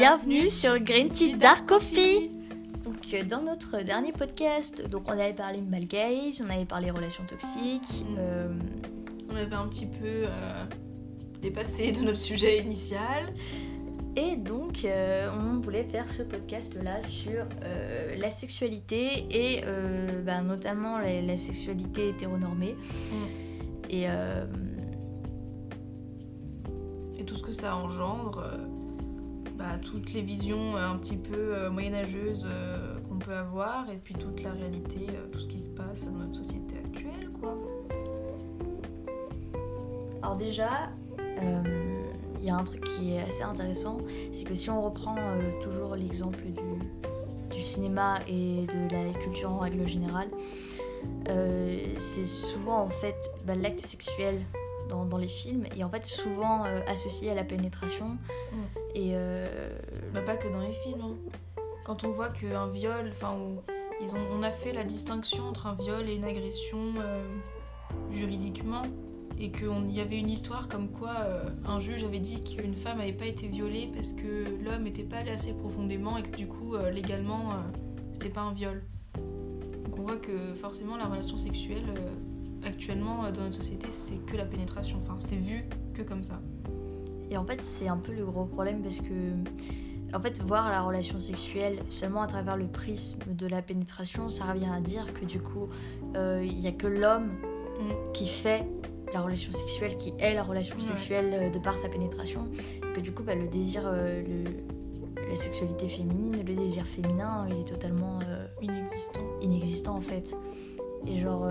bienvenue sur Green Tea Dark Coffee. Donc euh, dans notre dernier podcast, donc on avait parlé de malgaze, on avait parlé relations toxiques. Mm. euh, On avait un petit peu euh, dépassé de notre sujet initial. et donc euh, on voulait faire ce podcast là sur la sexualité et bah, notamment la, la sexualité hétéronormée. Et euh, Et tout ce que ça engendre, bah, toutes les visions euh, un petit peu euh, moyenâgeuses euh, qu'on peut avoir, et puis toute la réalité, tout ce qui se passe dans notre société actuelle, quoi. Alors déjà, il y a un truc qui est assez intéressant, c'est que si on reprend euh, toujours l'exemple du, du cinéma et de la culture en règle générale, euh, c'est souvent en fait bah, l'acte sexuel dans, dans les films est en fait souvent euh, associé à la pénétration et euh, Bah, pas que dans les films. hein. Quand on voit qu'un viol, enfin, ils on a fait la distinction entre un viol et une agression euh, juridiquement, et qu'il y avait une histoire comme quoi euh, un juge avait dit qu'une femme n'avait pas été violée parce que l'homme n'était pas allé assez profondément et que du coup, légalement, c'était pas un viol. Donc on voit que forcément, la relation sexuelle, actuellement, dans notre société, c'est que la pénétration. Enfin, c'est vu que comme ça. Et en fait, c'est un peu le gros problème parce que, en fait, voir la relation sexuelle seulement à travers le prisme de la pénétration, ça revient à dire que du coup, euh, il n'y a que l'homme Mm. qui fait la relation sexuelle, qui est la relation sexuelle euh, de par sa pénétration. Que du coup, bah, le désir, euh, le- la sexualité féminine, le désir féminin, il est totalement euh, Inexistant. inexistant en fait. Et genre,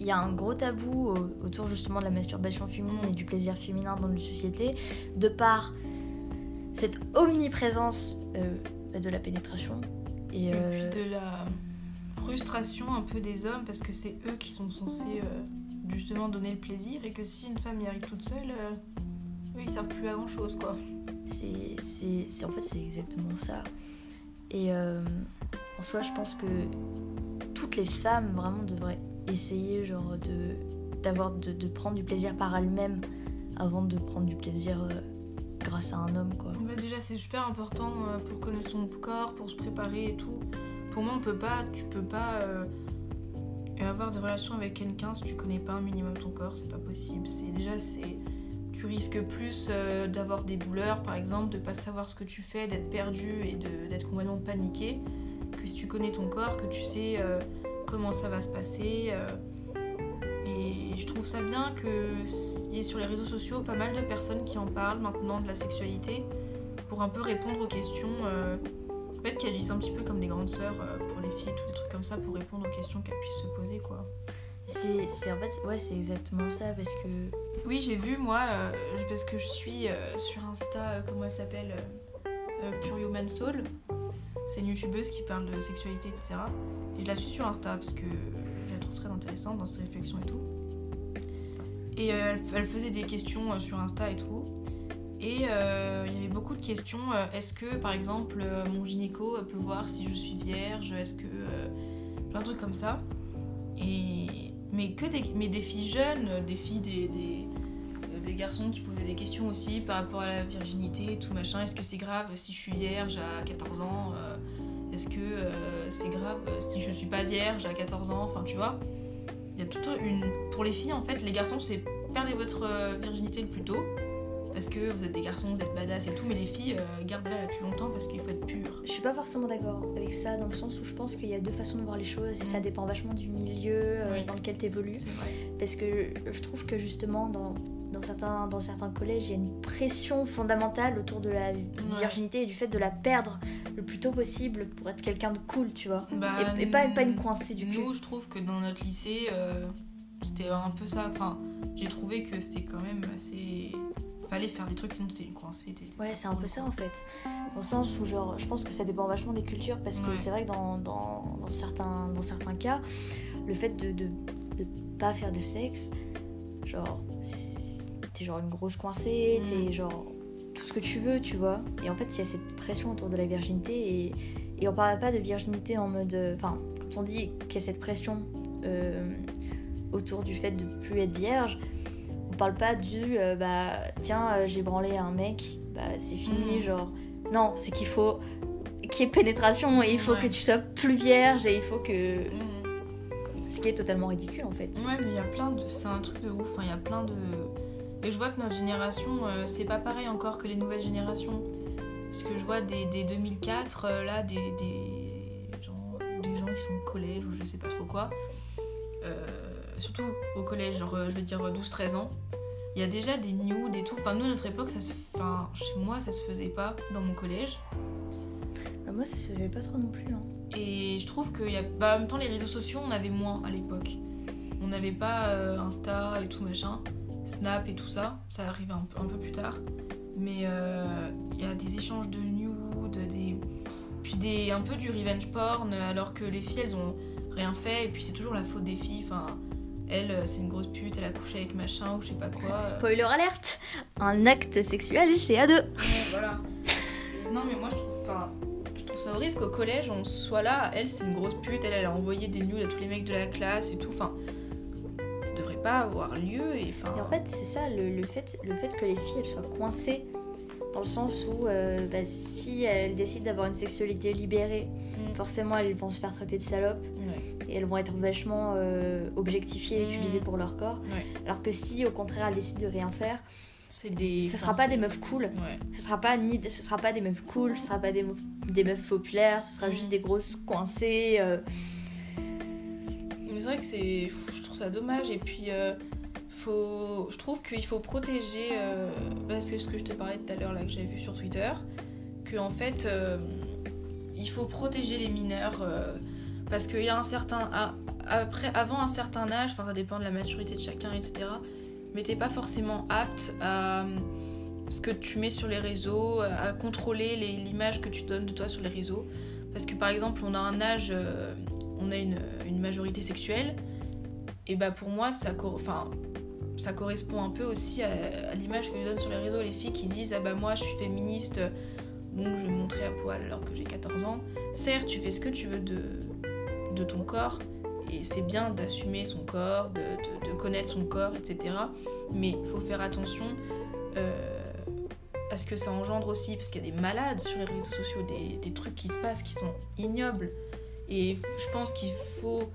il y a un gros tabou au- autour justement de la masturbation féminine et du plaisir féminin dans notre société, de par cette omniprésence euh, de la pénétration. Et, Et euh, puis de la frustration un peu des hommes parce que c'est eux qui sont censés euh, justement donner le plaisir et que si une femme y arrive toute seule, euh, eux ils servent plus à grand chose quoi. c'est, en fait, c'est exactement ça. Et euh, en soi, je pense que toutes les femmes vraiment devraient essayer genre de, d'avoir, de, de prendre du plaisir par elles-mêmes avant de prendre du plaisir euh, grâce à un homme quoi. Bah, déjà c'est super important euh, pour connaître son corps, pour se préparer et tout. Pour moi on peut pas, tu peux pas euh, avoir des relations avec quelqu'un si tu connais pas un minimum ton corps, c'est pas possible. C'est déjà c'est tu risques plus d'avoir des douleurs par exemple, de pas savoir ce que tu fais, d'être perdu et d'être complètement paniqué que si tu connais ton corps, que tu sais comment ça va se passer. euh, et je trouve ça bien qu'il y ait sur les réseaux sociaux pas mal de personnes qui en parlent maintenant de la sexualité pour un peu répondre aux questions. en fait, qui agissent un petit peu comme des grandes sœurs euh, pour les filles, tous les trucs comme ça, pour répondre aux questions qu'elles puissent se poser, quoi. C'est, c'est en fait, ouais, c'est exactement ça parce que Oui, j'ai vu, moi, euh, parce que je suis euh, sur Insta, euh, comment elle s'appelle Pure Human Soul. C'est une youtubeuse qui parle de sexualité, etc. Et je la suis sur Insta parce que je la trouve très intéressante dans ses réflexions et tout. Et euh, elle, faisait des questions euh, sur Insta et tout. Et euh, il y avait beaucoup de questions. Est-ce que, par exemple, mon gynéco peut voir si je suis vierge Est-ce que. plein de trucs comme ça. Et, mais que des, mais filles jeunes, des filles, des, des, garçons qui posaient des questions aussi par rapport à la virginité tout machin. Est-ce que c'est grave si je suis vierge à 14 ans Est-ce que euh, c'est grave si je suis pas vierge à 14 ans Enfin, tu vois. Il y a toute une. Pour les filles, en fait, les garçons, c'est perdez votre euh, virginité le plus tôt. Parce que vous êtes des garçons, vous êtes badass et tout, mais les filles, euh, gardez-la la plus longtemps parce qu'il faut être pur. je suis pas forcément d'accord avec ça dans le sens où je pense qu'il y a deux façons de voir les choses et ça dépend vachement du milieu euh, Oui. dans lequel tu évolues. C'est vrai. Parce que je trouve que justement, dans, dans, certains, dans certains collèges, il y a une pression fondamentale autour de la virginité et du fait de la perdre le plus tôt possible pour être quelqu'un de cool, tu vois. Bah, et, et pas, pas une coincée du cul. Nous, je trouve que dans notre lycée, euh, c'était un peu ça. Enfin, j'ai trouvé que c'était quand même assez. Fallait faire des trucs, sinon t'étais une coincée. Ouais, c'est un peu ça en fait. Dans le sens où, genre, je pense que ça dépend vachement des cultures parce que Ouais. c'est vrai que dans, dans, dans certains, dans certains cas, le fait de, de, de pas faire de sexe, genre, t'es genre une grosse coincée, Mm. t'es genre tout ce que tu veux, tu vois. Et en fait, il y a cette pression autour de la virginité et, et on parle pas de virginité en mode. euh, Enfin, quand on dit qu'il y a cette pression euh, autour du fait de plus être vierge, on parle pas du euh, bah tiens, euh, j'ai branlé un mec, bah c'est fini, Mm. genre Non, c'est qu'il faut qu'il y ait pénétration et il faut Ouais. que tu sois plus vierge et il faut que. Mhm. Ce qui est totalement ridicule en fait. Ouais, mais il y a plein de. C'est un truc de ouf. hein, Il y a plein de. Et je vois que notre génération, euh, c'est pas pareil encore que les nouvelles générations. Parce que je vois des, des 2004, euh, là, des, des, gens, des gens qui sont au collège ou je sais pas trop quoi. Euh, surtout au collège, genre, je veux dire 12-13 ans. Il y a déjà des nudes et tout. Enfin, nous, à notre époque, ça se. Enfin, chez moi, ça se faisait pas dans mon collège. Bah, moi, ça se faisait pas trop non plus. hein. Et je trouve y a. Bah, en même temps, les réseaux sociaux, on avait moins à l'époque. On n'avait pas Insta et tout machin, Snap et tout ça. Ça arrive un peu, un peu plus tard. Mais euh, il y a des échanges de nudes, des. Puis des, un peu du revenge porn, alors que les filles, elles ont rien fait. Et puis c'est toujours la faute des filles. Enfin, elle, euh, c'est une grosse pute, elle a couché avec machin ou je sais pas quoi. Spoiler alerte Un acte sexuel, c'est à deux. Ouais, voilà. Non, mais moi je trouve, enfin, je trouve ça horrible qu'au collège on soit là. Elle, c'est une grosse pute. Elle, elle a envoyé des nudes à tous les mecs de la classe et tout. Enfin, pas avoir lieu. Et en fait, c'est ça, le, le fait, le fait que les filles elles soient coincées, dans le sens où euh, bah, si elles décident d'avoir une sexualité libérée, Mm. forcément elles vont se faire traiter de salopes et elles vont être vachement euh, objectifiées et Mm. utilisées pour leur corps. Alors que si au contraire elles décident de rien faire, des. ce sera pas des meufs cool. Ouais. Ce sera pas ni ce sera pas des meufs cool, ce sera pas des, meufs- des meufs populaires, ce sera Mm. juste des grosses coincées. euh, C'est vrai que c'est. Je trouve ça dommage. Et puis. euh, Faut, je trouve qu'il faut protéger, euh, bah, c'est ce que je te parlais tout à l'heure là que j'avais vu sur Twitter, que en fait euh, il faut protéger les mineurs euh, parce qu'il y a un certain après avant un certain âge, enfin ça dépend de la maturité de chacun etc. Mais t'es pas forcément apte à ce que tu mets sur les réseaux, à contrôler l'image que tu donnes de toi sur les réseaux, parce que par exemple on a un âge, on a une, une majorité sexuelle et bah pour moi ça ça correspond un peu aussi à, l'image que je donne sur les réseaux. Les filles qui disent ah bah moi je suis féministe donc je vais me montrer à poil alors que j'ai 14 ans. Certes tu fais ce que tu veux de, ton corps et c'est bien d'assumer son corps de, connaître son corps etc mais faut faire attention euh, à ce que ça engendre aussi parce qu'il y a des malades sur les réseaux sociaux des, des trucs qui se passent qui sont ignobles et je pense qu'il faut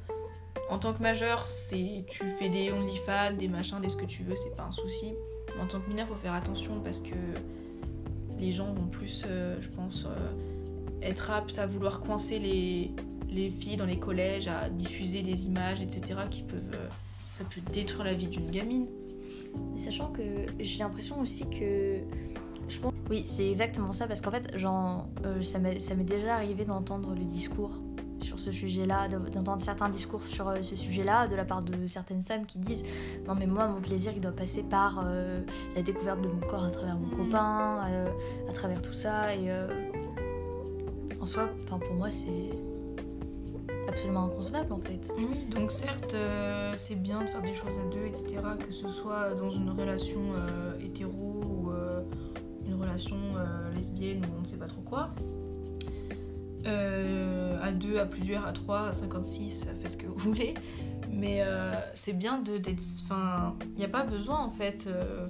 en tant que majeur, tu fais des OnlyFans, des machins, des ce que tu veux, c'est pas un souci. Mais en tant que mineur, faut faire attention parce que les gens vont plus, euh, je pense, euh, être aptes à vouloir coincer les, les filles dans les collèges, à diffuser des images, etc. qui peuvent, euh, ça peut détruire la vie d'une gamine. Sachant que j'ai l'impression aussi que. Je pense... Oui, c'est exactement ça, parce qu'en fait, genre, euh, ça m'est déjà arrivé d'entendre le discours sur ce sujet-là, de- d'entendre certains discours sur euh, ce sujet-là de la part de certaines femmes qui disent Non, mais moi, mon plaisir, il doit passer par euh, la découverte de mon corps à travers mon Mhm. copain, euh, à travers tout ça. Et euh, en soi, pour moi, c'est absolument inconcevable en fait. Oui, donc certes, euh, c'est bien de faire des choses à deux, etc. Que ce soit dans une relation euh, hétéro ou euh, une relation lesbienne ou on ne sait pas trop quoi. Euh, à deux, à plusieurs, à trois, à 56, faites ce que vous voulez. Mais euh, c'est bien de d'être. Enfin, il n'y a pas besoin en fait. euh,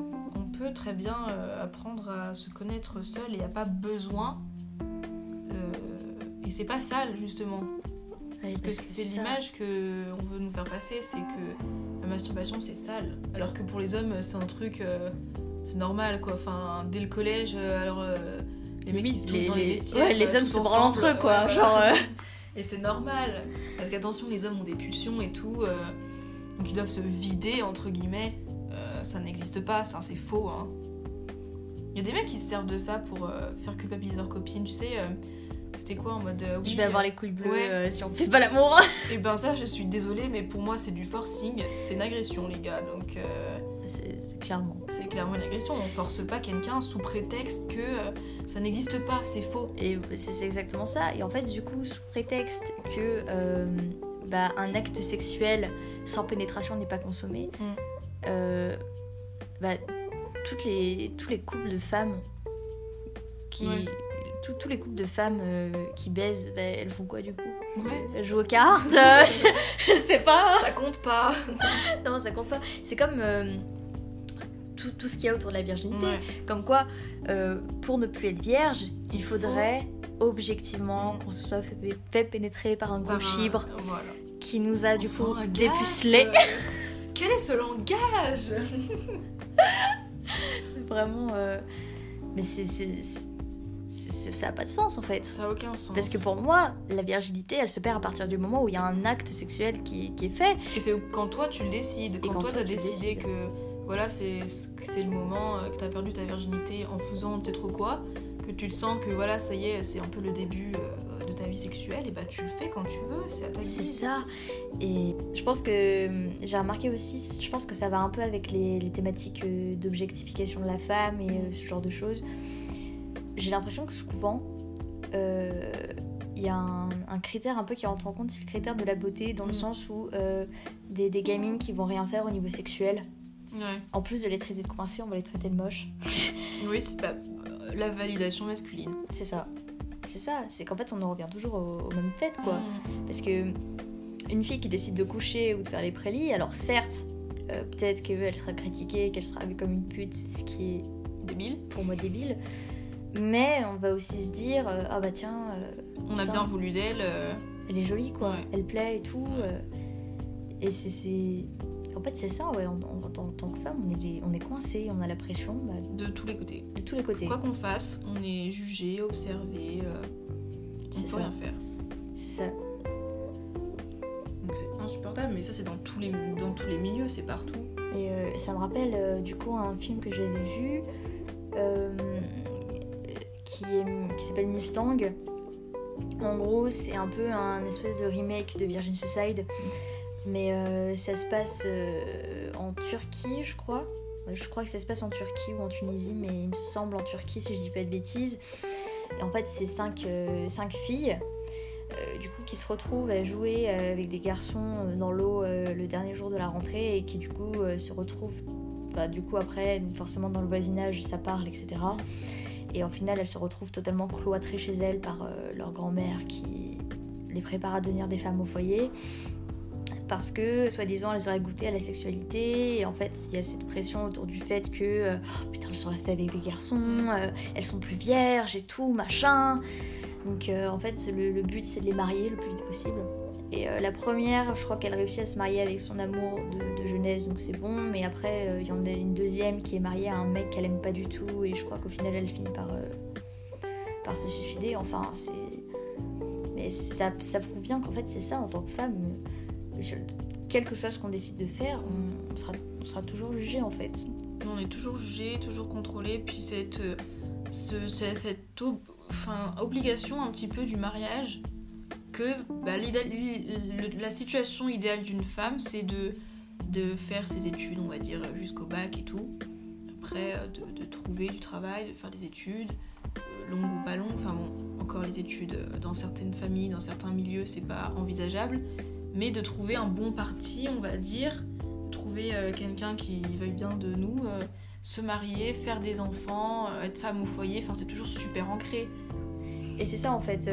on peut très bien apprendre à se connaître seul et il n'y a pas besoin. et c'est pas sale justement. Ouais, Parce que c'est l'image que on veut nous faire passer, c'est que la masturbation c'est sale. Alors que pour les hommes c'est un truc, c'est normal quoi. Enfin, dès le collège, alors les mecs qui se touchent dans les vestiaires. ouais, les euh, hommes se branlent entre eux quoi. ouais, genre. euh, Et c'est normal. Parce qu'attention, les hommes ont des pulsions et tout. euh, donc ils doivent se vider entre guillemets. Euh, ça n'existe pas, ça c'est faux. hein. Il y a des mecs qui se servent de ça pour euh, faire culpabiliser leurs copines. Tu sais, euh, c'était quoi en mode. euh, oui, je vais avoir les couilles bleues ouais. euh, si on fait pas l'amour. et ben ça, je suis désolée, mais pour moi, c'est du forcing, c'est une agression, les gars. Donc euh, C'est clairement. c'est clairement une agression. On force pas quelqu'un sous prétexte que euh, ça n'existe pas, c'est faux. Et c'est c'est exactement ça. Et en fait, du coup, sous prétexte que euh, bah, un acte sexuel sans pénétration n'est pas consommé, Mm. euh, bah, toutes les, tous les couples de femmes qui. Ouais. tous- tous les couples de femmes qui baisent, bah, elles font quoi du coup? Ouais. Elles jouent aux cartes? Je, je sais pas Ça compte pas. Non, ça compte pas. C'est comme. euh, tout, tout ce qu'il y a autour de la virginité. Ouais. Comme quoi, euh, pour ne plus être vierge, il faudrait objectivement qu'on se soit fait, fait pénétrer par un gros un- chibre Voilà. qui nous a du coup dépucelé. Quel est ce langage Vraiment. euh, Mais c'est, c'est- c'est- c'est- ça n'a pas de sens en fait. Ça a aucun sens. Parce que pour moi, la virginité, elle se perd à partir du moment où il y a un acte sexuel qui, qui est fait. Et c'est quand toi tu le décides, quand, quand toi tu décidé décides. que voilà c'est le moment euh, que t'as perdu ta virginité en faisant on ne sait trop quoi, que tu te sens que voilà ça y est c'est un peu le début euh, de ta vie sexuelle et bah tu le fais quand tu veux, c'est à ta C'est ça. Et je pense que hum, j'ai remarqué aussi, je pense que ça va un peu avec les, les thématiques euh, d'objectification de la femme et euh, ce genre de choses. J'ai l'impression que souvent, euh, il y a un, un critère un peu qui rentre en compte, c'est le critère de la beauté, dans le Mm. sens où euh, des, des gamines qui vont rien faire au niveau sexuel, Ouais. en plus de les traiter de coincées, on va les traiter de moches. Oui, c'est pas euh, la validation masculine. c'est ça. C'est ça, c'est qu'en fait on en revient toujours au, au même fait quoi. Mm. Parce que une fille qui décide de coucher ou de faire les prélis, alors certes, euh, peut-être qu'elle sera critiquée, qu'elle sera vue comme une pute, ce qui est Débile. pour moi débile. Mais on va aussi se dire, euh, ah bah tiens, euh, On a bien voulu d'elle. elle est jolie quoi, Ouais. elle plaît et tout. et c'est- c'est. En fait, c'est ça, ouais. En, tant que femme, on est, les- on est coincé, on a la pression bah, de tous les côtés. de tous les côtés. Quoi qu'on fasse, on est jugé, observé, euh, on peut ça. rien faire. C'est ça. Donc c'est insupportable, mais ça c'est dans tous les dans tous les milieux, c'est partout. Et euh, ça me rappelle euh, du coup un film que j'avais vu euh, qui, est- qui s'appelle Mustang. En gros, c'est un peu un espèce de remake de Virgin Suicide, mais euh, ça se passe euh, en Turquie, je crois. Ouais, Je crois que ça se passe en Turquie ou en Tunisie, mais il me semble en Turquie si je dis pas de bêtises. Et en fait, c'est cinq, euh, cinq filles. euh, du coup, qui se retrouvent à jouer euh, avec des garçons euh, dans l'eau euh, le dernier jour de la rentrée et qui du coup euh, se retrouvent bah, du coup après forcément dans le voisinage ça parle etc et en final elles se retrouvent totalement cloîtrées chez elles par euh, leur grand-mère qui les prépare à devenir des femmes au foyer parce que soi-disant elles auraient goûté à la sexualité et en fait il y a cette pression autour du fait que euh, Oh, putain elles sont restées avec des garçons euh, elles sont plus vierges et tout machin donc euh, en fait le, but c'est de les marier le plus vite possible et la première, je crois qu'elle réussit à se marier avec son amour de, jeunesse, donc c'est bon. Mais après, il y en a une deuxième qui est mariée à un mec qu'elle aime pas du tout, et je crois qu'au final, elle finit par, par se suicider. Enfin, c'est. Mais ça prouve bien qu'en fait, c'est ça, en tant que femme, euh, je- quelque chose qu'on décide de faire, on, sera, toujours jugé en fait. On est toujours jugé, toujours contrôlé, puis cette ce- ce- obligation un petit peu du mariage que bah, la situation idéale d'une femme c'est de de faire ses études, on va dire jusqu'au bac et tout. Après euh, de, de trouver du travail, de faire des études euh, longues ou pas longues. Enfin bon, encore les études euh, dans certaines familles, dans certains milieux, c'est pas envisageable. Mais de trouver un bon parti, on va dire, trouver euh, quelqu'un qui veuille bien de nous, euh, se marier, faire des enfants, euh, être femme au foyer, enfin c'est toujours super ancré. Et c'est ça en fait.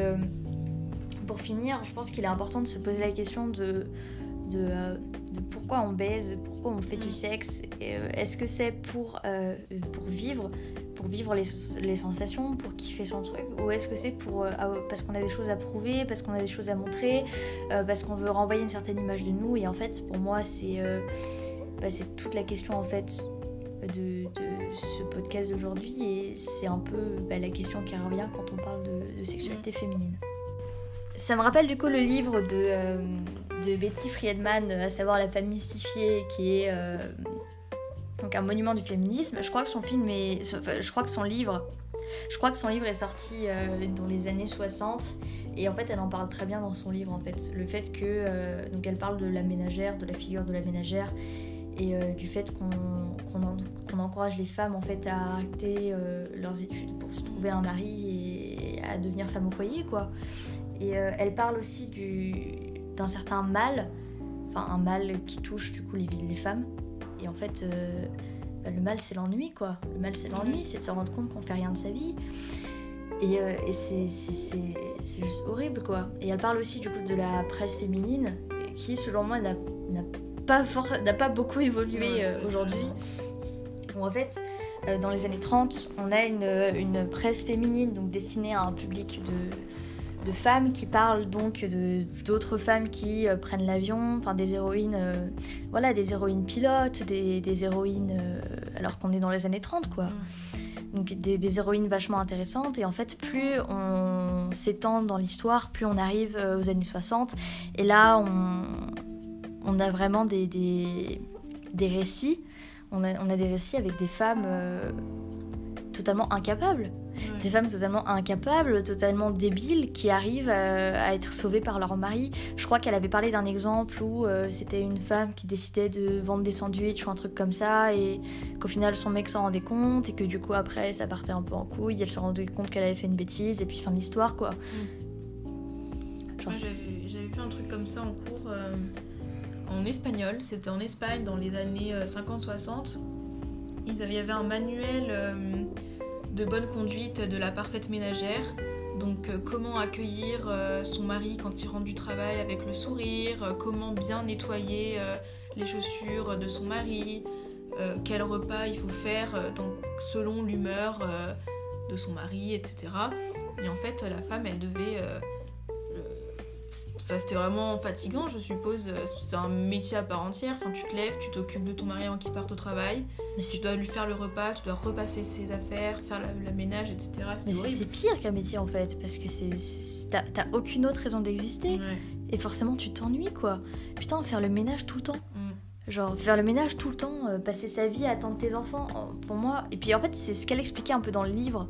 pour finir, je pense qu'il est important de se poser la question de, de, de pourquoi on baise, pourquoi on fait du Mm. sexe. Est-ce que c'est pour, pour vivre, pour vivre les, les sensations, pour kiffer son truc, ou est-ce que c'est pour euh, ah, parce qu'on a des choses à prouver, parce qu'on a des choses à montrer, euh, parce qu'on veut renvoyer une certaine image de nous. Et en fait, pour moi, c'est euh, bah, toute la question en fait de, de ce podcast d'aujourd'hui et c'est un peu bah, la question qui revient quand on parle de, de sexualité féminine. Ça me rappelle du coup le livre de, de Betty Friedman, à savoir La femme mystifiée, qui est euh, un monument du féminisme. Je crois que son film est, je crois que son livre, je crois que son livre est sorti euh, dans les années 60 et en fait elle en parle très bien dans son livre en fait. Le fait que euh, donc elle parle de la ménagère, de la figure de la ménagère et euh, du fait qu'on qu'on encourage les femmes en fait à arrêter leurs études pour se trouver un mari et à devenir femme au foyer quoi. Et elle parle aussi du d'un certain mal, enfin un mal qui touche du coup les, les femmes. Et en fait, euh, bah, le mal c'est l'ennui quoi. Le mal c'est l'ennui, c'est de se rendre compte qu'on fait rien de sa vie. Et, euh, et c'est- c'est c'est- c'est juste horrible quoi. Et elle parle aussi du coup de la presse féminine qui selon moi n'a n'a pas, pas beaucoup évolué euh, aujourd'hui. en fait, dans les années 30, on a une, une presse féminine donc destinée à un public de, de femmes qui parlent donc de d'autres femmes qui euh, prennent l'avion, enfin des héroïnes, euh, voilà, des héroïnes pilotes, des, des héroïnes, euh, alors qu'on est dans les années 30 quoi. Donc des, des héroïnes vachement intéressantes et en fait plus on s'étend dans l'histoire, plus on arrive aux années 60 et là on, on a vraiment des, des, des récits, on a, on a des récits avec des femmes totalement incapables. Des femmes totalement incapables, totalement débiles, qui arrivent euh, à être sauvées par leur mari. Je crois qu'elle avait parlé d'un exemple où euh, c'était une femme qui décidait de vendre des sandwichs ou un truc comme ça, et qu'au final son mec s'en rendait compte, et que du coup après ça partait un peu en couille, elle se rendait compte qu'elle avait fait une bêtise, et puis fin de l'histoire quoi. Genre, Moi, j'avais vu un truc comme ça en cours euh, en espagnol. C'était en Espagne dans les années euh, 50-60. Ils avaient- Il y avait un manuel euh, de bonne conduite de la parfaite ménagère. Donc euh, comment accueillir euh, son mari quand il rentre du travail avec le sourire, euh, comment bien nettoyer les chaussures de son mari, quel repas il faut faire selon l'humeur de son mari, etc. Et en fait, la femme, elle devait Enfin, c'était vraiment fatigant, je suppose. C'est un métier à part entière. Enfin, tu te lèves, tu t'occupes de ton mari avant qu'il parte au travail. Tu dois lui faire le repas, tu dois repasser ses affaires, faire la, la ménage, etc. mais c'est- pire qu'un métier en fait, parce que t'as aucune autre raison d'exister, Ouais. et forcément tu t'ennuies quoi. Putain, faire le ménage tout le temps. Mm. Genre faire le ménage tout le temps, euh, passer sa vie à attendre tes enfants, pour moi. Et puis en fait, c'est ce qu'elle expliquait un peu dans le livre.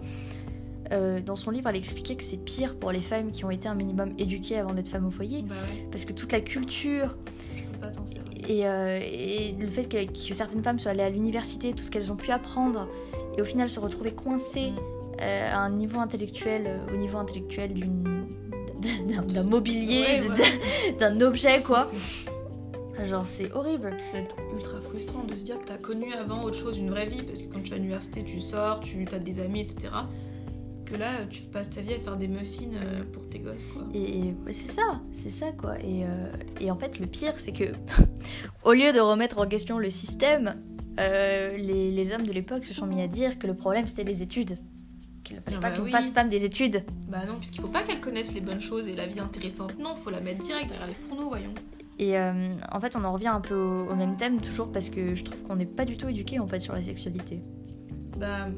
Euh, dans son livre, elle expliquait que c'est pire pour les femmes qui ont été un minimum éduquées avant d'être femmes au foyer. Bah ouais, Parce que toute la culture et, euh, et le fait que, que certaines femmes soient allées à l'université, tout ce qu'elles ont pu apprendre, et au final se retrouver coincées Mm. euh, à un niveau intellectuel, euh, au niveau intellectuel d'un- mobilier, Ouais, d'un objet quoi. Genre c'est horrible. Ça doit être ultra frustrant de se dire que t'as connu avant autre chose, une vraie vie, parce que quand tu es à l'université, tu sors, tu as des amis, etc. Que là, tu passes ta vie à faire des muffins euh, pour tes gosses, quoi. Et, c'est ça, c'est ça quoi. Et, euh, et en fait, le pire, c'est que au lieu de remettre en question le système, euh, les, les hommes de l'époque se sont mis à dire que le problème c'était les études. Qu'il ne fallait Ah pas bah qu'on oui. fasse femme des études. Bah non, puisqu'il faut pas qu'elles connaissent les bonnes choses et la vie intéressante. Non, faut la mettre direct derrière les fourneaux, voyons. Et euh, en fait, on en revient un peu au, au même thème, toujours parce que je trouve qu'on n'est pas du tout éduqué en fait sur la sexualité. Bah,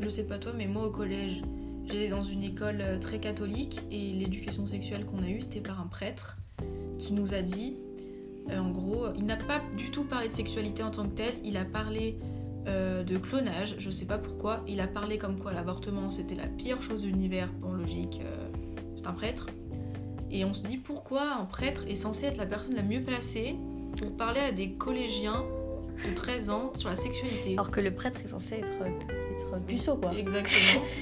je sais pas toi, mais moi au collège, j'étais dans une école euh, très catholique et l'éducation sexuelle qu'on a eue, c'était par un prêtre qui nous a dit, euh, en gros, il n'a pas du tout parlé de sexualité en tant que tel, il a parlé euh, de clonage, je sais pas pourquoi, il a parlé comme quoi l'avortement c'était la pire chose de l'univers, bon logique, c'est un prêtre. Et on se dit pourquoi un prêtre est censé être la personne la mieux placée pour parler à des collégiens de 13 ans sur la sexualité. Alors que le prêtre est censé être, être puceau quoi. Exactement.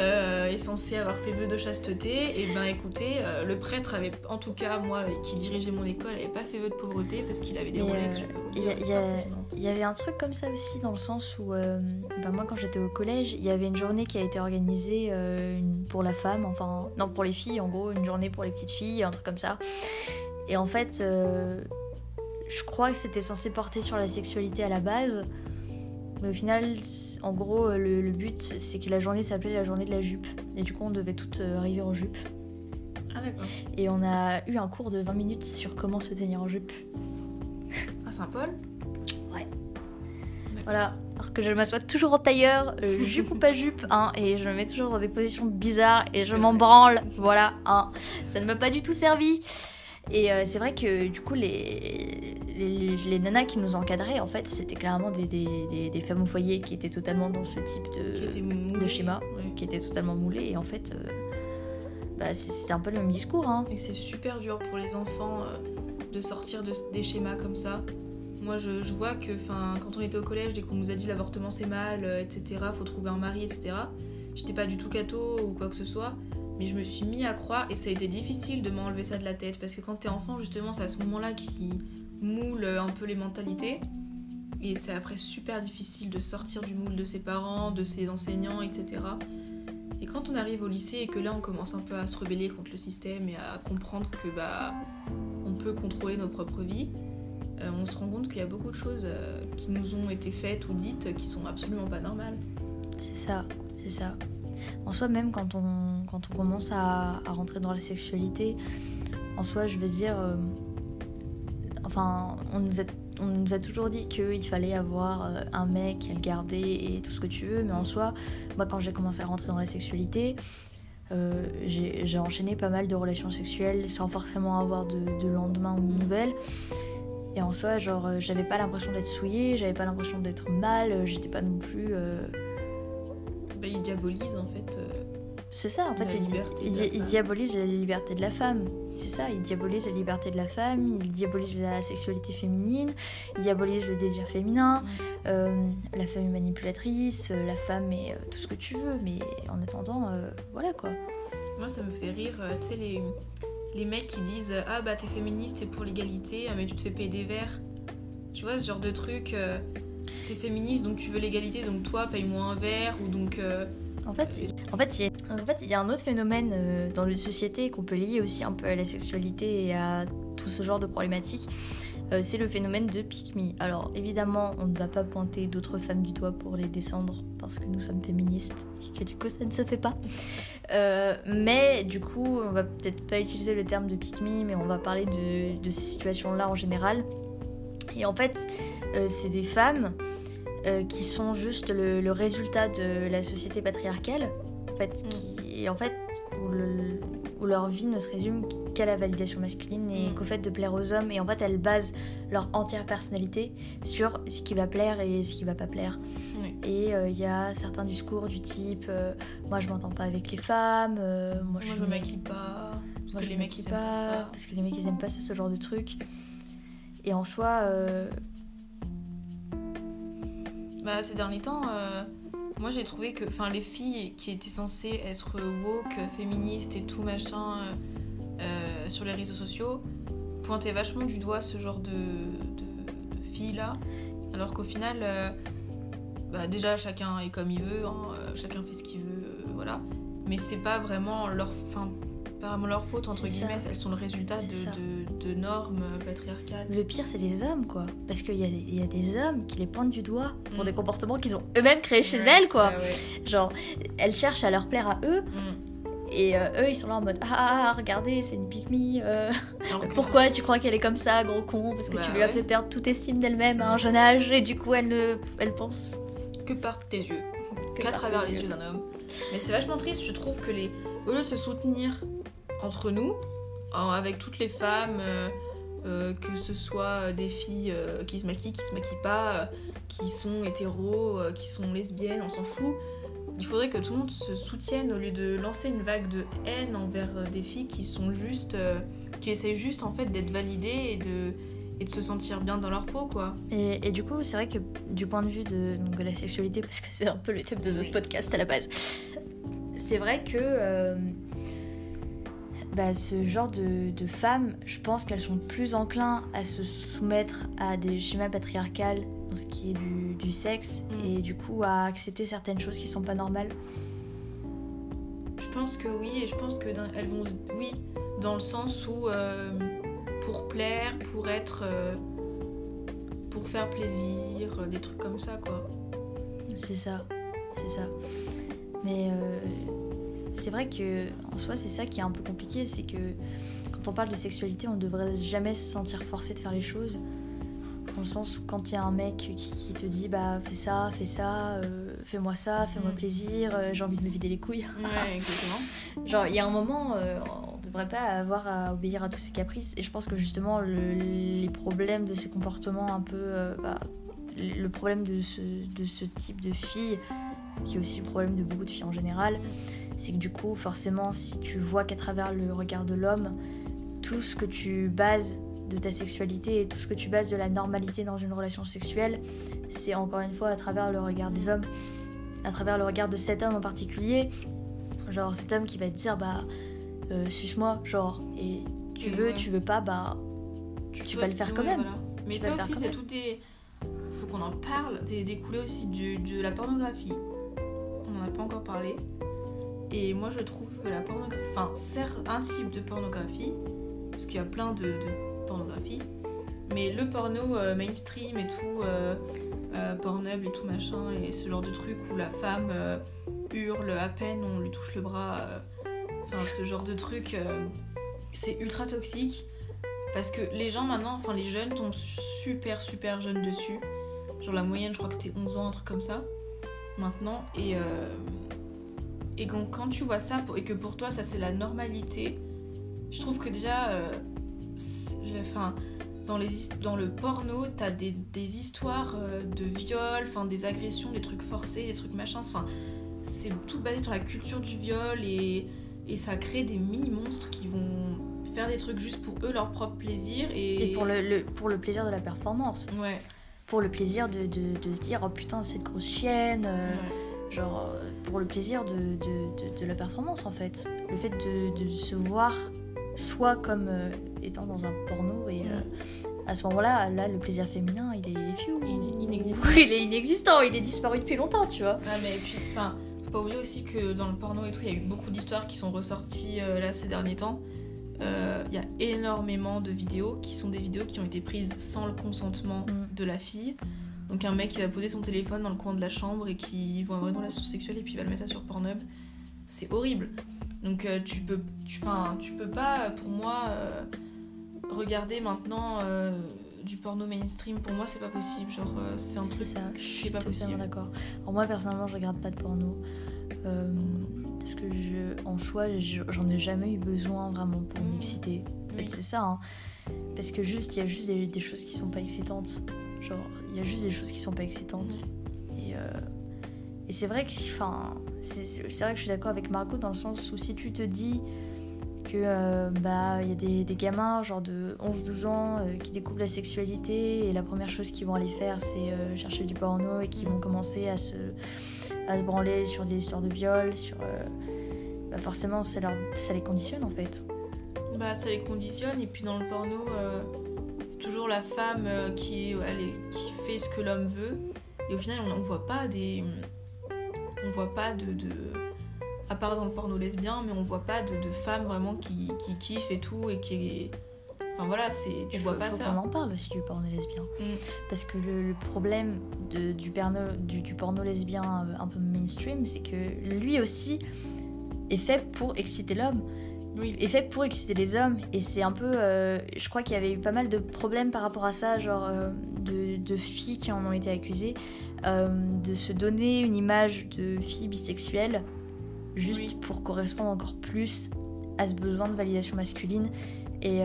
Euh, est censé avoir fait vœu de chasteté. Et ben écoutez, euh, le prêtre avait, en tout cas moi qui dirigeais mon école, avait pas fait vœu de pauvreté parce qu'il avait des Rolex. euh, il y avait un truc comme ça aussi dans le sens où, euh, ben moi quand j'étais au collège, il y avait une journée qui a été organisée pour la femme, enfin non pour les filles en gros, une journée pour les petites filles, un truc comme ça. Et en fait, je crois que c'était censé porter sur la sexualité à la base, mais au final, en gros, euh, le, le but c'est que la journée s'appelait la journée de la jupe, et du coup on devait toutes euh, arriver en jupe. Ah d'accord. Et on a eu un cours de 20 minutes sur comment se tenir en jupe. À Saint-Paul Voilà, alors que je m'assois toujours en tailleur, euh, jupe ou pas jupe, hein, et je me mets toujours dans des positions bizarres et je m'en branle, voilà, hein. Ça ne m'a pas du tout servi. Et euh, c'est vrai que du coup, les, les, les nanas qui nous encadraient, en fait, c'était clairement des, des, des, des femmes au foyer qui étaient totalement dans ce type de, moulé. de schéma, Ouais. qui étaient totalement moulées, et en fait, euh, bah, c'était un peu le même discours, hein. Et c'est super dur pour les enfants euh, de sortir de, des schémas comme ça. Moi, je, je vois que quand on était au collège, dès qu'on nous a dit l'avortement c'est mal, etc., faut trouver un mari, etc., j'étais pas du tout catho ou quoi que ce soit, mais je me suis mis à croire et ça a été difficile de m'enlever ça de la tête parce que quand t'es enfant, justement, c'est à ce moment-là qui moule un peu les mentalités. Et c'est après super difficile de sortir du moule de ses parents, de ses enseignants, etc. Et quand on arrive au lycée et que là on commence un peu à se rebeller contre le système et à comprendre que bah on peut contrôler nos propres vies, euh, on se rend compte qu'il y a beaucoup de choses euh, qui nous ont été faites ou dites qui sont absolument pas normales. C'est ça, c'est ça. En soi, même quand on, quand on commence à, à rentrer dans la sexualité, en soi, je veux dire, euh, enfin, on nous a, on nous a toujours dit qu'il fallait avoir euh, un mec, le garder et tout ce que tu veux, mais en soi, moi, quand j'ai commencé à rentrer dans la sexualité, euh, j'ai enchaîné pas mal de relations sexuelles sans forcément avoir de, de lendemain ou de nouvelles. Et en soi, genre, j'avais pas l'impression d'être souillée, j'avais pas l'impression d'être mal, j'étais pas non plus. Bah, ils diabolisent en fait. euh, C'est ça, en fait, il, il- il diabolise la liberté de la femme. C'est ça, il diabolise la liberté de la femme, il diabolise la sexualité féminine, il diabolise le désir féminin, euh, la femme est manipulatrice, euh, la femme est euh, tout ce que tu veux, mais en attendant, euh, voilà quoi. Moi, ça me fait rire, tu sais, les, les mecs qui disent Ah bah, t'es féministe, t'es pour l'égalité, ah, mais tu te fais payer des verres. Tu vois, ce genre de truc. T'es féministe, donc tu veux l'égalité, donc toi, paye-moi un verre, ou donc. euh, En fait, en fait, il y a, en fait, y a un autre phénomène euh, dans la société qu'on peut lier aussi un peu à la sexualité et à tout ce genre de problématiques. Euh, c'est le phénomène de pick me. Alors évidemment, on ne va pas pointer d'autres femmes du doigt pour les descendre parce que nous sommes féministes et que du coup ça ne se fait pas. Mais du coup, on va peut-être pas utiliser le terme de pick me, mais on va parler de, ces situations-là en général. Et en fait, c'est des femmes euh, qui sont juste le, le résultat de la société patriarcale, en fait, qui, et en fait où, le- où leur vie ne se résume qu'à la validation masculine et Mm. qu'au fait de plaire aux hommes. Et en fait, elles basent leur entière personnalité sur ce qui va plaire et ce qui va pas plaire. Oui. Et euh, il y a certains discours du type euh, Moi, je m'entends pas avec les femmes, euh, moi, Moi, je, je me maquille pas. Parce moi, que je les me maquille ils aiment pas ça. parce que les mecs ils aiment pas ça, ce genre de truc. Et en soi, euh, Bah, ces derniers temps, euh, moi j'ai trouvé que enfin, les filles qui étaient censées être woke, féministes et tout machin euh, euh, sur les réseaux sociaux pointaient vachement du doigt ce genre de, filles-là. Alors qu'au final, bah, déjà chacun est comme il veut, hein, chacun fait ce qu'il veut, voilà. Mais c'est pas vraiment leur, enfin, pas vraiment leur faute, entre C'est ça. guillemets, elles sont le résultat C'est de, de- de normes patriarcales. le pire c'est les hommes quoi. Parce qu'il y, a des- il y a des hommes qui les pointent du doigt pour Mm. des comportements qu'ils ont eux-mêmes créés chez Ouais, elles quoi. ouais. Genre, elles cherchent à leur plaire à eux Mm. et euh, eux ils sont là en mode Ah, ah, regardez, c'est une me. euh, pourquoi tu crois qu'elle est comme ça, gros con? Parce que Bah tu lui as fait perdre toute estime d'elle-même à un jeune âge et du coup elle, ne, elle pense que par tes yeux, qu'à travers les yeux d'un homme. Mais c'est vachement triste, je trouve que les au lieu de se soutenir entre nous, en- avec toutes les femmes, euh, euh, que ce soit des filles euh, qui se maquillent, qui se maquillent pas, euh, qui sont hétéros, euh, qui sont lesbiennes, on s'en fout. Il faudrait que tout le monde se soutienne au lieu de lancer une vague de haine envers euh, des filles qui sont juste, euh, qui essaient juste en fait d'être validées et de et de se sentir bien dans leur peau quoi. Et, et du coup, c'est vrai que du point de vue de, donc, de la sexualité, parce que c'est un peu le thème de notre podcast à la base, c'est vrai que euh, bah, ce genre de, de femmes, je pense qu'elles sont plus enclins à se soumettre à des schémas patriarcales dans ce qui est du, du sexe Mm. et du coup à accepter certaines choses qui sont pas normales. Je pense que oui, et je pense que dans- elles vont, oui, dans le sens où euh, pour plaire, pour être, euh, pour faire plaisir, euh, des trucs comme ça, quoi. C'est ça, c'est ça. Mais euh, c'est vrai que en soi, c'est ça qui est un peu compliqué, c'est que quand on parle de sexualité, on ne devrait jamais se sentir forcé de faire les choses. Dans le sens où quand il y a un mec qui, qui te dit bah fais ça, fais ça, euh, fais-moi ça, fais-moi Mm. plaisir, euh, j'ai envie de me vider les couilles. Ouais, exactement. Genre il y a un moment, euh, on ne devrait pas avoir à obéir à tous ces caprices. Et je pense que justement le- les problèmes de ces comportements un peu, bah, le problème de ce, de ce type de fille, qui est aussi le problème de beaucoup de filles en général, c'est que du coup forcément si tu vois qu'à travers le regard de l'homme, tout ce que tu bases de ta sexualité et tout ce que tu bases de la normalité dans une relation sexuelle, c'est encore une fois à travers le regard des hommes, à travers le regard de cet homme en particulier. Genre cet homme qui va te dire bah euh, suce-moi, genre, et tu Et veux, ouais. tu veux pas, bah Tu vas le faire quand même. voilà. Mais Tu ça aussi, c'est tout des. Faut qu'on en parle, des découlé aussi du- de la pornographie. On n'en a pas encore parlé. Et moi, je trouve que la pornographie. Enfin, certes, un type de pornographie, parce qu'il y a plein de, de pornographie, mais le porno mainstream et tout, Pornhub et tout machin, et ce genre de truc où la femme hurle à peine, on lui touche le bras, enfin ce genre de truc, c'est ultra toxique. Parce que les gens maintenant, enfin les jeunes tombent super super jeunes dessus. Genre la moyenne, je crois que c'était 11 ans, un truc comme ça. Maintenant. Et, euh, et donc, quand tu vois ça et que pour toi ça c'est la normalité, je trouve que déjà, euh, dans, les, dans le porno, t'as des, des histoires euh, de viol, enfin des agressions, des trucs forcés, des trucs machins. Enfin, c'est tout basé sur la culture du viol et, et ça crée des mini-monstres qui vont faire des trucs juste pour eux, leur propre plaisir. Et, et pour, le, pour le plaisir de la performance. Ouais. Pour le plaisir de, de, de se dire, oh putain, cette grosse chienne. Euh, genre, euh, pour le plaisir de, de, la performance en fait. Le fait de, se voir soit comme euh, étant dans un porno et. à ce moment-là, là, le plaisir féminin, il est Il est inexistant. il est inexistant, il est disparu depuis longtemps, tu vois. Ah, mais puis, enfin, faut pas oublier aussi que dans le porno et tout, il y a eu beaucoup d'histoires qui sont ressorties là ces derniers temps il euh, y a énormément de vidéos qui sont des vidéos qui ont été prises sans le consentement mm. de la fille. Donc un mec qui va poser son téléphone dans le coin de la chambre et qui va avoir une relation sexuelle et puis il va le mettre ça sur Pornhub. C'est horrible. Donc euh, tu peux tu, tu peux pas pour moi euh, regarder maintenant du porno mainstream pour moi c'est pas possible genre c'est un truc ça, je suis pas possible. d'accord. moi personnellement je regarde pas de porno. Parce que je, en soi, j'en ai jamais eu besoin vraiment pour m'exciter. En fait, c'est ça. Hein. Parce que juste, il y a juste des, choses qui sont pas excitantes. Genre, il y a juste des choses qui sont pas excitantes. Et, euh, c'est vrai que, enfin, c'est vrai que je suis d'accord avec Margot dans le sens où si tu te dis que euh, bah il y a des, des, gamins genre de 11-12 ans euh, qui découvrent la sexualité et la première chose qu'ils vont aller faire c'est chercher du porno et qui vont commencer à se à se branler sur des histoires de viol, sur. Bah forcément, ça, leur, ça les conditionne en fait. Bah, ça les conditionne, et puis dans le porno, c'est toujours la femme euh, qui, est, qui fait ce que l'homme veut, et au final, on, ne voit pas des. On voit pas de, de, À part dans le porno lesbien, mais on voit pas de, de femmes vraiment qui, qui kiffent et tout, et qui Enfin voilà, c'est tu vois pas ça. On en parle aussi du porno lesbien. Mm. Parce que le, problème de, du, porno, du, porno lesbien un peu mainstream, c'est que lui aussi est fait pour exciter l'homme. Oui. Est fait pour exciter les hommes. Et c'est un peu. Euh, je crois qu'il y avait eu pas mal de problèmes par rapport à ça, genre euh, de, de, filles qui en ont été accusées, euh, de se donner une image de fille bisexuelle juste pour correspondre encore plus à ce besoin de validation masculine. Et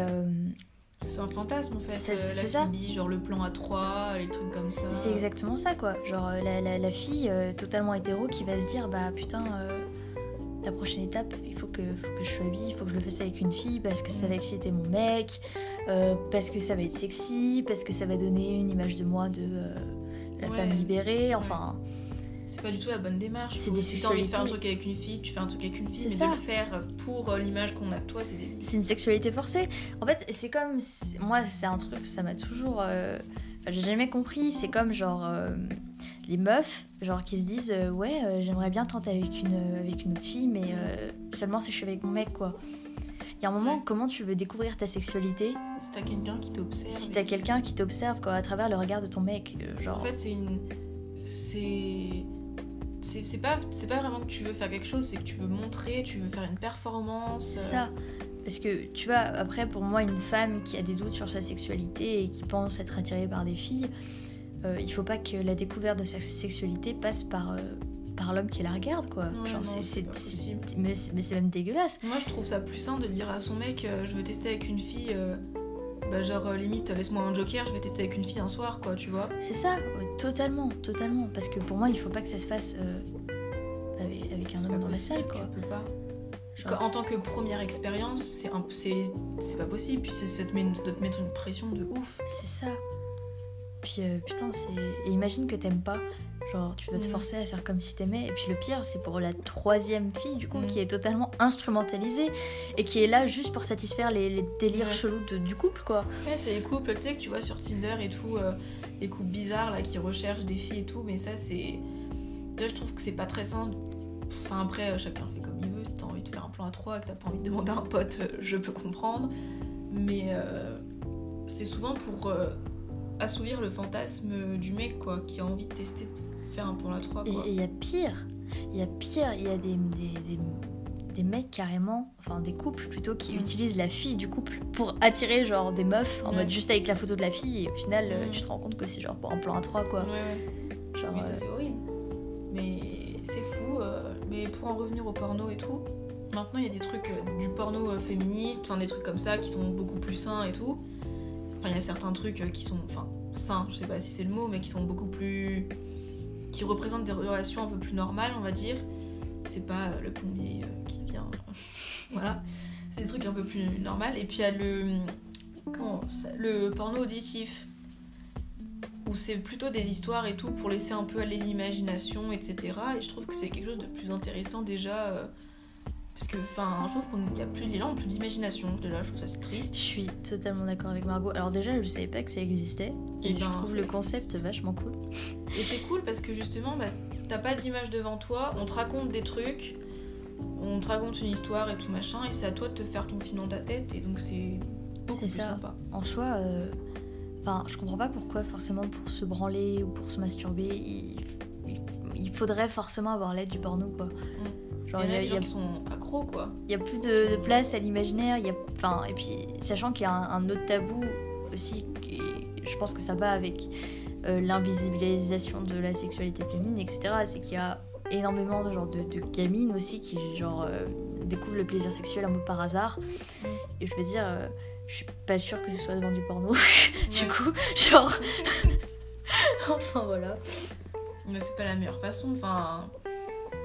c'est un fantasme en fait. C'est ça. genre le plan à 3, les trucs comme ça. C'est exactement ça quoi. Genre la, la, la fille totalement hétéro qui va se dire bah putain, la prochaine étape, il faut que, faut que je sois bi, il faut que je le fasse avec une fille parce que ça va exciter mon mec, parce que ça va être sexy, parce que ça va donner une image de moi de la femme libérée, enfin c'est pas du tout la bonne démarche. C'est des Si t'as envie de faire un truc avec une fille, tu fais un truc avec une fille, mais ça. de le faire pour euh, l'image qu'on a de toi, c'est des... C'est une sexualité forcée. En fait, c'est comme... Moi, c'est un truc, ça m'a toujours... Euh, j'ai jamais compris. C'est comme, genre... Euh, les meufs, genre, qui se disent Ouais, j'aimerais bien tenter avec une, avec une autre fille, mais seulement si je suis avec mon mec, quoi. Il y a un moment, comment tu veux découvrir ta sexualité Si t'as quelqu'un qui t'observe. Si t'as quelqu'un qui t'observe, quoi, à travers le regard de ton mec, genre... En fait, c'est une... C'est c'est pas, pas vraiment que tu veux faire quelque chose, c'est que tu veux montrer, tu veux faire une performance. C'est ça. Parce que tu vois, après, pour moi, une femme qui a des doutes sur sa sexualité et qui pense être attirée par des filles, euh, il faut pas que la découverte de sa sexualité passe par, euh, par l'homme qui la regarde, quoi. c'est mais, c'est même dégueulasse. Moi, je trouve ça plus simple de dire à son mec, euh, je veux tester avec une fille bah, genre euh, limite laisse-moi un joker, je vais tester avec une fille un soir quoi, tu vois. C'est ça, totalement, totalement. Parce que pour moi, il faut pas que ça se fasse euh, avec, un homme dans la salle quoi. Tu peux pas. En tant que première expérience, c'est c'est pas possible. Puis ça, te met, doit te mettre une pression de ouf. C'est ça. Puis euh, putain, c'est. Et imagine que t'aimes pas. Genre, tu dois te mm. forcer à faire comme si t'aimais. Et puis le pire, c'est pour la troisième fille, du coup, mm. qui est totalement instrumentalisée et qui est là juste pour satisfaire les, délires chelous du couple, quoi. Ouais, c'est les couples, tu sais, que tu vois sur Tinder et tout, euh, les couples bizarres là qui recherchent des filles et tout. Mais ça, c'est. Déjà, je trouve que c'est pas très simple. Enfin, après, euh, chacun fait comme il veut. Si t'as envie de faire un plan à trois, que t'as pas envie de demander à un pote, je peux comprendre. Mais c'est souvent pour euh, assouvir le fantasme du mec, quoi, qui a envie de tester, de faire un pour la 3, Et quoi. il y a pire. Il y a pire, il y a des, des, des, des mecs carrément, enfin des couples plutôt, qui Mm. utilisent la fille du couple pour attirer genre des meufs en mode juste avec la photo de la fille et au final euh, Mm. tu te rends compte que c'est genre pour un plan à 3 quoi. Ouais. Genre, Oui, ça euh, c'est horrible. Mais c'est fou. euh, mais pour en revenir au porno et tout, maintenant il y a des trucs, euh, du porno féministe, enfin des trucs comme ça qui sont beaucoup plus sains et tout. Enfin, il y a certains trucs euh, qui sont, enfin, sains, je sais pas si c'est le mot, mais qui sont beaucoup plus. qui représentent des relations un peu plus normales, on va dire. C'est pas euh, le plombier euh, qui vient. voilà. C'est des trucs un peu plus normaux. Et puis il y a le. Comment Le porno auditif où c'est plutôt des histoires et tout pour laisser un peu aller l'imagination, etc. Et je trouve que c'est quelque chose de plus intéressant déjà. Parce que, enfin, je trouve qu'il y a plus, les gens ont plus d'imagination. Déjà, je trouve ça c'est Je triste. suis totalement d'accord avec Margot. Alors déjà, je savais pas que ça existait. Et, Eh je ben, trouve ça le concept existe. vachement cool. Et c'est cool parce que justement, bah, t'as pas d'image devant toi, on te raconte des trucs, on te raconte une histoire et tout machin, et c'est à toi de te faire ton film dans ta tête, et donc c'est beaucoup plus ça. sympa. En soi, euh, enfin, je comprends pas pourquoi forcément pour se branler ou pour se masturber, il, faudrait forcément avoir l'aide du porno quoi. Genre, Il y a y a- qui sont quoi. Il y a plus de, de place à l'imaginaire. Il y a, enfin, et puis, sachant qu'il y a un, un autre tabou aussi, je pense que ça va avec euh, l'invisibilisation de la sexualité féminine, etc. C'est qu'il y a énormément de, genre, de, de gamines aussi qui genre, euh, découvrent le plaisir sexuel un peu par hasard. Et je veux dire, euh, je suis pas sûre que ce soit devant du porno. du coup, genre. enfin voilà. Mais c'est pas la meilleure façon. Enfin,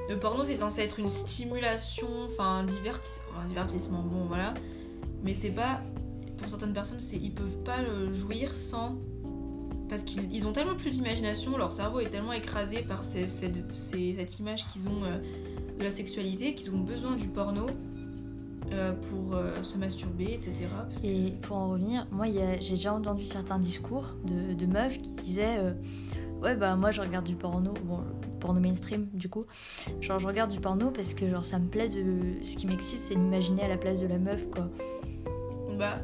le porno c'est censé être une stimulation, enfin un divertissement, un divertissement. Bon voilà, mais c'est pas pour certaines personnes, c'est ils peuvent pas le jouir sans parce qu'ils ils ont tellement plus d'imagination, leur cerveau est tellement écrasé par ces- cette, ces- cette image qu'ils ont euh, de la sexualité qu'ils ont besoin du porno euh, pour euh, se masturber, etc. Parce que- Et pour en revenir, moi j'ai déjà entendu certains discours de, de meufs qui disaient euh, Ouais, bah moi je regarde du porno, bon, porno mainstream du coup. Genre je regarde du porno parce que genre ça me plaît de. Ce qui m'excite c'est d'imaginer à la place de la meuf quoi. Bah,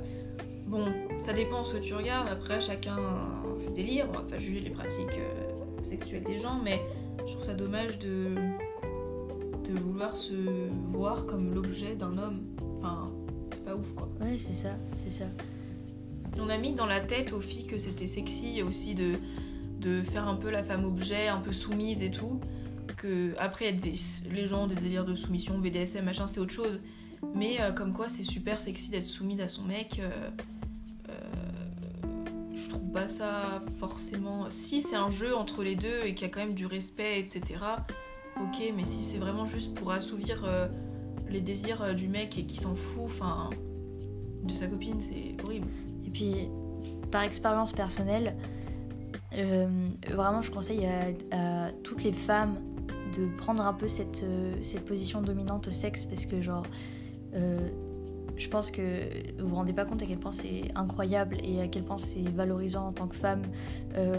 bon, ça dépend ce que tu regardes. Après, chacun ses délires. On va pas juger les pratiques euh, sexuelles des gens, mais je trouve ça dommage de, de vouloir se voir comme l'objet d'un homme. Enfin, c'est pas ouf quoi. Ouais, c'est ça, c'est ça. On a mis dans la tête aux filles que c'était sexy aussi de, de faire un peu la femme objet, un peu soumise et tout. Que après, des, les gens, des délires de soumission, BDSM, machin, c'est autre chose. Mais euh, comme quoi, c'est super sexy d'être soumise à son mec. euh, euh, je trouve pas ça forcément. Si c'est un jeu entre les deux et qu'il y a quand même du respect, etc. Ok, mais si c'est vraiment juste pour assouvir les désirs du mec et qui s'en fout, enfin, de sa copine, c'est horrible. Et puis, par expérience personnelle, vraiment, je conseille à, à toutes les femmes de prendre un peu cette, euh, cette position dominante au sexe parce que, genre, euh, je pense que vous vous rendez pas compte à quel point c'est incroyable et à quel point c'est valorisant en tant que femme euh,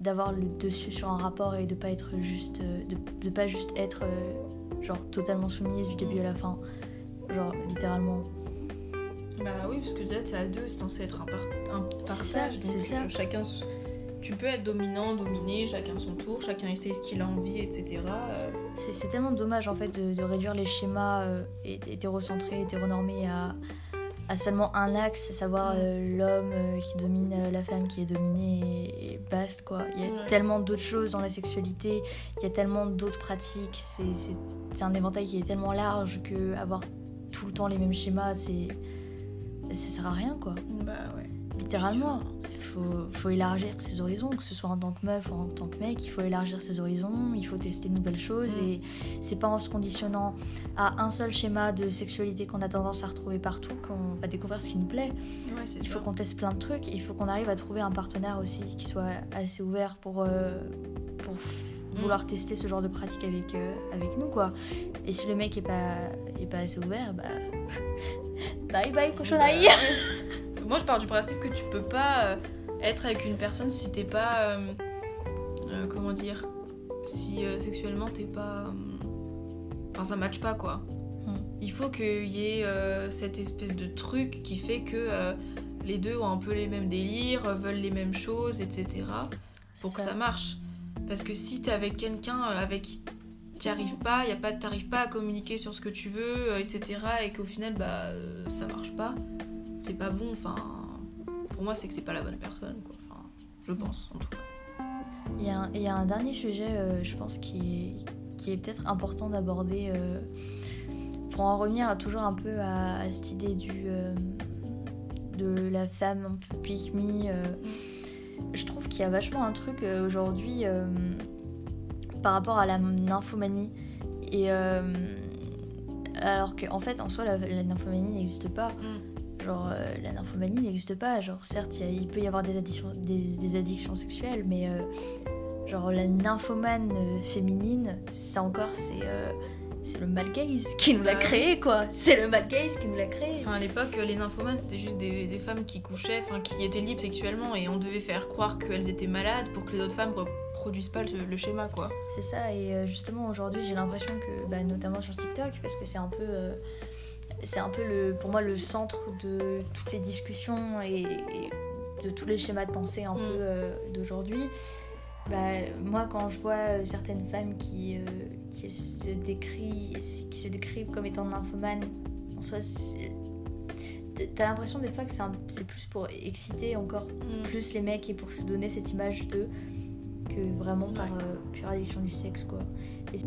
d'avoir le dessus sur un rapport et de pas être juste, euh, de, de pas juste être euh, genre totalement soumise du début à la fin, genre littéralement. Bah oui, parce que déjà t'es à deux, c'est censé être un, par- un C'est ça, partage. donc c'est ça. euh, chacun, tu peux être dominant, dominé, chacun son tour, chacun essaie ce qu'il a envie, etc. C'est tellement dommage en fait de, de réduire les schémas euh, hét- hétérocentrés, hétéronormés à, à seulement un axe, à savoir Mm. euh, l'homme euh, qui domine euh, la femme qui est dominée et, et basta quoi. Il y a Ouais. tellement d'autres choses dans la sexualité, il y a tellement d'autres pratiques, c'est un éventail qui est tellement large que avoir tout le temps les mêmes schémas, c'est ça sert à rien quoi. Bah ouais. Littéralement. Il faut, faut élargir ses horizons, que ce soit en tant que meuf ou en tant que mec, il faut élargir ses horizons, il faut tester de nouvelles choses Mm. et c'est pas en se conditionnant à un seul schéma de sexualité qu'on a tendance à retrouver partout qu'on va découvrir ce qui nous plaît. Ouais, Il ça. faut qu'on teste plein de trucs et il faut qu'on arrive à trouver un partenaire aussi qui soit assez ouvert pour, euh, pour Mm. vouloir tester ce genre de pratique avec, euh, avec nous quoi. Et si le mec est pas, est pas assez ouvert, bah bye bye cochonaille Bah. Moi je pars du principe que tu peux pas euh, être avec une personne si t'es pas. euh, euh, comment dire Si euh, sexuellement t'es pas. Enfin ça matche pas quoi. Mm. Il faut qu'il y ait cette espèce de truc qui fait que les deux ont un peu les mêmes délires, veulent les mêmes choses, etc. Pour que ça. marche. Parce que si t'es avec quelqu'un avec qui t'y arrives pas, y a pas, t'arrives pas à communiquer sur ce que tu veux, etc. Et qu'au final, bah, ça marche pas, c'est pas bon. Enfin, pour moi, c'est que c'est pas la bonne personne, quoi. Enfin, je pense, en tout cas. Il y, a un, dernier sujet, euh, je pense, qui est, qui est peut-être important d'aborder euh, pour en revenir toujours un peu à, cette idée du, euh, de la femme un peu pick me. je trouve qu'il y a vachement un truc aujourd'hui par rapport à la nymphomanie. Et alors qu'en fait, en soi, la, nymphomanie n'existe pas. Mm. Genre, la nymphomanie n'existe pas. Genre, certes, il peut y avoir des addictions, des, addictions sexuelles, mais Genre la nymphomane euh, féminine, ça encore c'est euh, c'est le male gaze qui nous l'a bah créé quoi. C'est le male gaze qui nous l'a créé. Enfin à l'époque les nymphomanes c'était juste des, des, femmes qui couchaient, enfin qui étaient libres sexuellement et on devait faire croire qu'elles étaient malades pour que les autres femmes reproduisent pas le, schéma quoi. C'est ça et euh, justement aujourd'hui j'ai l'impression que bah, notamment sur TikTok parce que c'est un peu c'est un peu le pour moi le centre de toutes les discussions et, de tous les schémas de pensée un mm. peu d'aujourd'hui bah, moi, quand je vois euh, certaines femmes qui, euh, qui, se décrivent, qui se décrivent comme étant nymphomanes, en soi, t'as l'impression des fois que c'est plus pour exciter encore mm. plus les mecs et pour se donner cette image d'eux que vraiment par euh, pure addiction du sexe, quoi. Et